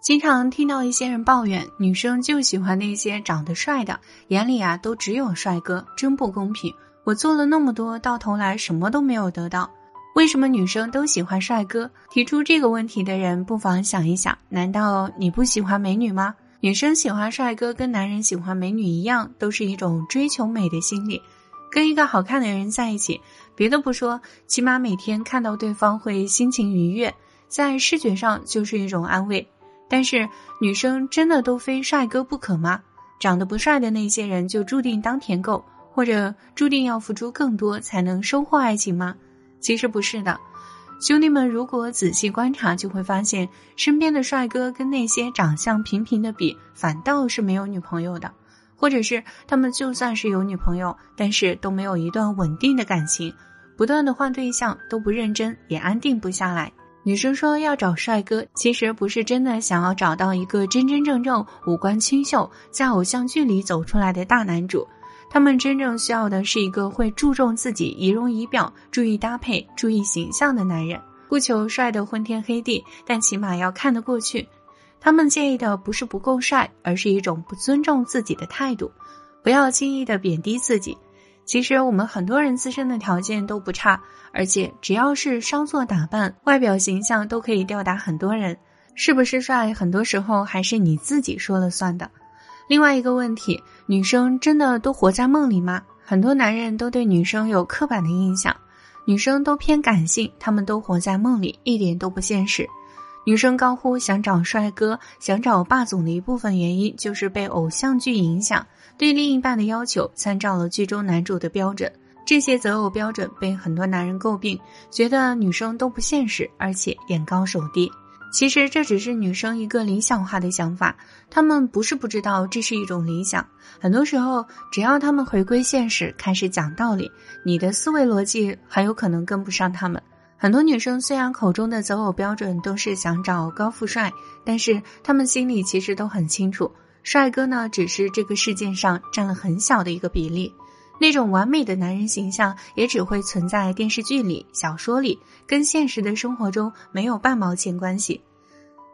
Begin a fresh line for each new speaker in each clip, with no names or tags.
经常听到一些人抱怨，女生就喜欢那些长得帅的，眼里啊都只有帅哥，真不公平。我做了那么多，到头来什么都没有得到，为什么女生都喜欢帅哥？提出这个问题的人，不妨想一想：难道你不喜欢美女吗？女生喜欢帅哥，跟男人喜欢美女一样，都是一种追求美的心理。跟一个好看的人在一起，别的不说，起码每天看到对方会心情愉悦，在视觉上就是一种安慰。但是女生真的都非帅哥不可吗？长得不帅的那些人就注定当舔狗，或者注定要付出更多才能收获爱情吗？其实不是的，兄弟们，如果仔细观察，就会发现身边的帅哥跟那些长相平平的比，反倒是没有女朋友的，或者是他们就算是有女朋友，但是都没有一段稳定的感情，不断的换对象，都不认真，也安定不下来。女生说要找帅哥，其实不是真的想要找到一个真真正正五官清秀，在偶像剧里走出来的大男主。他们真正需要的是一个会注重自己仪容仪表、注意搭配、注意形象的男人。不求帅的昏天黑地，但起码要看得过去。他们介意的不是不够帅，而是一种不尊重自己的态度。不要轻易的贬低自己。其实我们很多人自身的条件都不差，而且只要是稍作打扮，外表形象都可以吊打很多人。是不是帅，很多时候还是你自己说了算的。另外一个问题，女生真的都活在梦里吗？很多男人都对女生有刻板的印象，女生都偏感性，他们都活在梦里，一点都不现实。女生高呼想找帅哥、想找霸总的一部分原因，就是被偶像剧影响，对另一半的要求参照了剧中男主的标准。这些择偶标准被很多男人诟病，觉得女生都不现实，而且眼高手低。其实这只是女生一个理想化的想法，他们不是不知道这是一种理想。很多时候，只要他们回归现实，开始讲道理，你的思维逻辑很有可能跟不上他们。很多女生虽然口中的择偶标准都是想找高富帅，但是她们心里其实都很清楚，帅哥呢只是这个世界上占了很小的一个比例，那种完美的男人形象也只会存在电视剧里、小说里，跟现实的生活中没有半毛钱关系。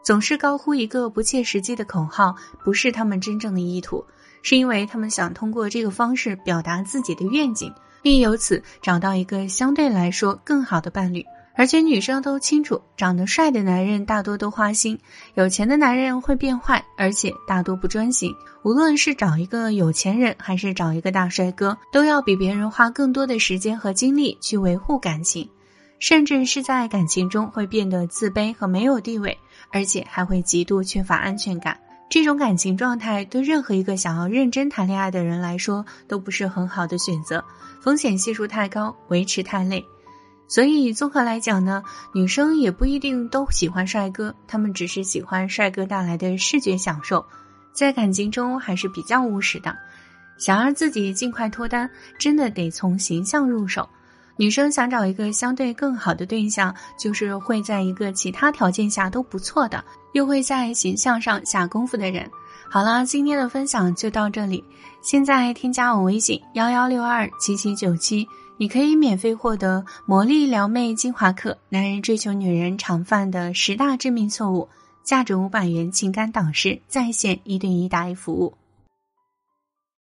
总是高呼一个不切实际的口号，不是他们真正的意图，是因为他们想通过这个方式表达自己的愿景，并由此找到一个相对来说更好的伴侣。而且女生都清楚，长得帅的男人大多都花心，有钱的男人会变坏，而且大多不专心。无论是找一个有钱人，还是找一个大帅哥，都要比别人花更多的时间和精力去维护感情，甚至是在感情中会变得自卑和没有地位，而且还会极度缺乏安全感。这种感情状态对任何一个想要认真谈恋爱的人来说都不是很好的选择，风险系数太高，维持太累。所以，综合来讲呢，女生也不一定都喜欢帅哥，她们只是喜欢帅哥带来的视觉享受，在感情中还是比较务实的。想让自己尽快脱单，真的得从形象入手。女生想找一个相对更好的对象，就是会在一个其他条件下都不错的，又会在形象上下功夫的人。好了，今天的分享就到这里，现在添加我微信幺幺六二七七九七。你可以免费获得《魔力撩妹精华课》，男人追求女人常犯的十大致命错误，价值五百元情感导师在线一对一答疑服务。